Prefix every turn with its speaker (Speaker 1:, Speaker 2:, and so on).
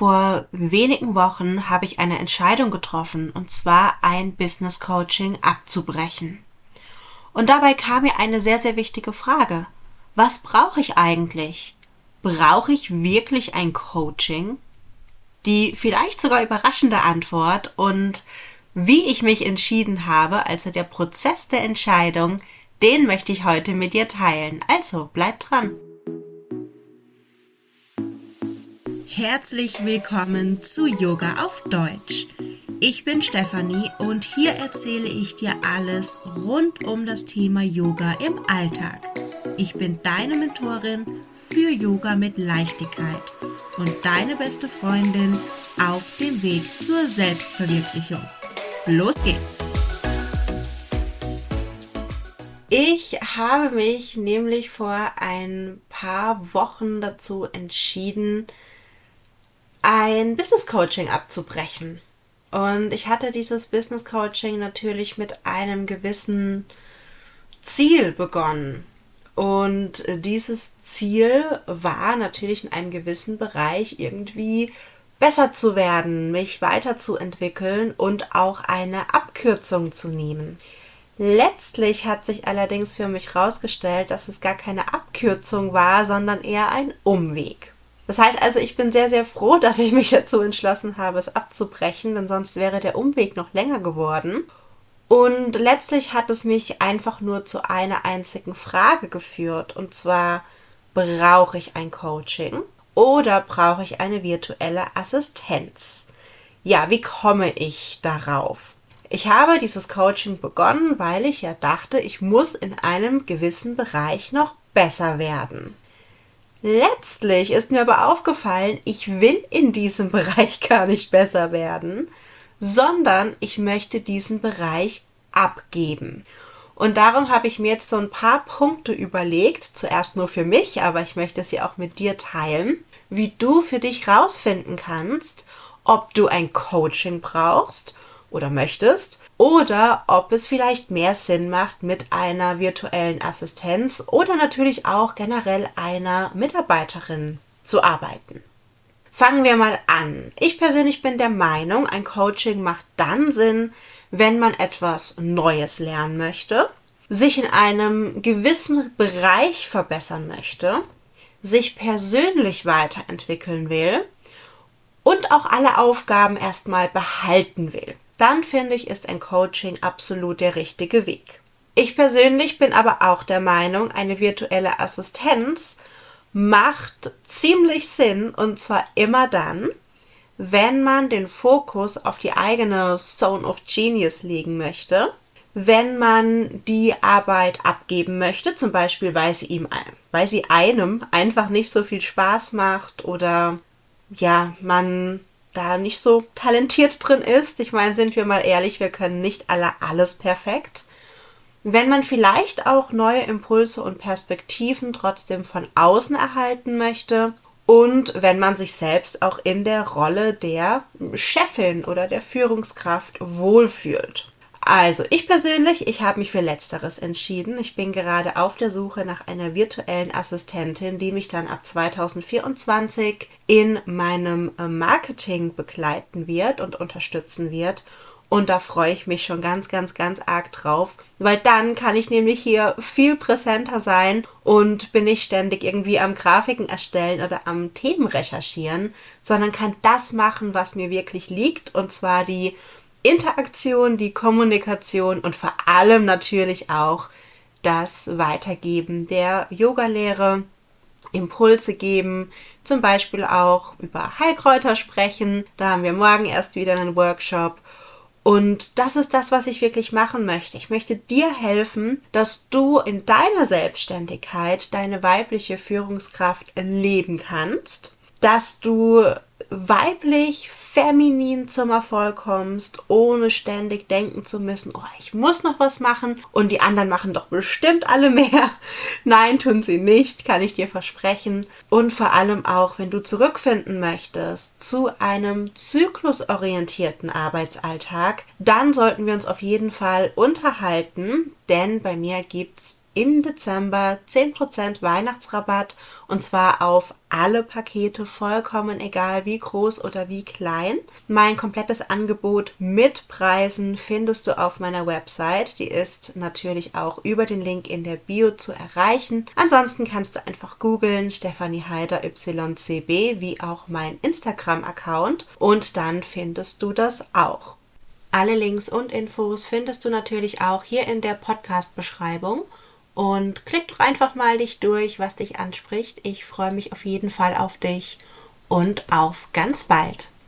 Speaker 1: Vor wenigen Wochen habe ich eine Entscheidung getroffen, und zwar ein Business Coaching abzubrechen. Und dabei kam mir eine sehr, sehr wichtige Frage. Was brauche ich eigentlich? Brauche ich wirklich ein Coaching? Die vielleicht sogar überraschende Antwort und wie ich mich entschieden habe, also der Prozess der Entscheidung, den möchte ich heute mit dir teilen. Also bleib dran. Herzlich willkommen zu Yoga auf Deutsch. Ich bin Stefanie und hier erzähle ich dir alles rund um das Thema Yoga im Alltag. Ich bin deine Mentorin für Yoga mit Leichtigkeit und deine beste Freundin auf dem Weg zur Selbstverwirklichung. Los geht's! Ich habe mich nämlich vor ein paar Wochen dazu entschieden, ein Business Coaching abzubrechen. Und ich hatte dieses Business Coaching natürlich mit einem gewissen Ziel begonnen. Und dieses Ziel war natürlich in einem gewissen Bereich irgendwie besser zu werden, mich weiterzuentwickeln und auch eine Abkürzung zu nehmen. Letztlich hat sich allerdings für mich herausgestellt, dass es gar keine Abkürzung war, sondern eher ein Umweg. Das heißt also, ich bin sehr, sehr froh, dass ich mich dazu entschlossen habe, es abzubrechen, denn sonst wäre der Umweg noch länger geworden. Und letztlich hat es mich einfach nur zu einer einzigen Frage geführt, und zwar, brauche ich ein Coaching oder brauche ich eine virtuelle Assistenz? Ja, wie komme ich darauf? Ich habe dieses Coaching begonnen, weil ich ja dachte, ich muss in einem gewissen Bereich noch besser werden. Letztlich ist mir aber aufgefallen, ich will in diesem Bereich gar nicht besser werden, sondern ich möchte diesen Bereich abgeben. Und darum habe ich mir jetzt so ein paar Punkte überlegt, zuerst nur für mich, aber ich möchte sie auch mit dir teilen, wie du für dich rausfinden kannst, ob du ein Coaching brauchst oder möchtest oder ob es vielleicht mehr Sinn macht mit einer virtuellen Assistenz oder natürlich auch generell einer Mitarbeiterin zu arbeiten. Fangen wir mal an. Ich persönlich bin der Meinung, ein Coaching macht dann Sinn, wenn man etwas Neues lernen möchte, sich in einem gewissen Bereich verbessern möchte, sich persönlich weiterentwickeln will und auch alle Aufgaben erstmal behalten will dann finde ich, ist ein Coaching absolut der richtige Weg. Ich persönlich bin aber auch der Meinung, eine virtuelle Assistenz macht ziemlich Sinn und zwar immer dann, wenn man den Fokus auf die eigene Zone of Genius legen möchte, wenn man die Arbeit abgeben möchte, zum Beispiel weil sie ihm, weil sie einem einfach nicht so viel Spaß macht oder ja, man da nicht so talentiert drin ist. Ich meine, sind wir mal ehrlich, wir können nicht alle alles perfekt. Wenn man vielleicht auch neue Impulse und Perspektiven trotzdem von außen erhalten möchte und wenn man sich selbst auch in der Rolle der Chefin oder der Führungskraft wohlfühlt. Also, ich persönlich, ich habe mich für letzteres entschieden. Ich bin gerade auf der Suche nach einer virtuellen Assistentin, die mich dann ab 2024 in meinem äh, Marketing begleiten wird und unterstützen wird. Und da freue ich mich schon ganz, ganz, ganz arg drauf, weil dann kann ich nämlich hier viel präsenter sein und bin nicht ständig irgendwie am Grafiken erstellen oder am Themen recherchieren, sondern kann das machen, was mir wirklich liegt, und zwar die Interaktion, die Kommunikation und vor allem natürlich auch das Weitergeben der Yogalehre, Impulse geben, zum Beispiel auch über Heilkräuter sprechen. Da haben wir morgen erst wieder einen Workshop. Und das ist das, was ich wirklich machen möchte. Ich möchte dir helfen, dass du in deiner Selbstständigkeit deine weibliche Führungskraft leben kannst, dass du weiblich, feminin zum Erfolg kommst, ohne ständig denken zu müssen, oh, ich muss noch was machen und die anderen machen doch bestimmt alle mehr. Nein, tun sie nicht, kann ich dir versprechen. Und vor allem auch, wenn du zurückfinden möchtest zu einem zyklusorientierten Arbeitsalltag, dann sollten wir uns auf jeden Fall unterhalten, denn bei mir gibt's im Dezember 10% Weihnachtsrabatt und zwar auf alle Pakete, vollkommen egal wie groß oder wie klein. Mein komplettes Angebot mit Preisen findest du auf meiner Website. Die ist natürlich auch über den Link in der Bio zu erreichen. Ansonsten kannst du einfach googeln Stefanie Heider YCB wie auch mein Instagram-Account und dann findest du das auch. Alle Links und Infos findest du natürlich auch hier in der Podcast-Beschreibung. Und klick doch einfach mal dich durch, was dich anspricht. Ich freue mich auf jeden Fall auf dich und auf ganz bald.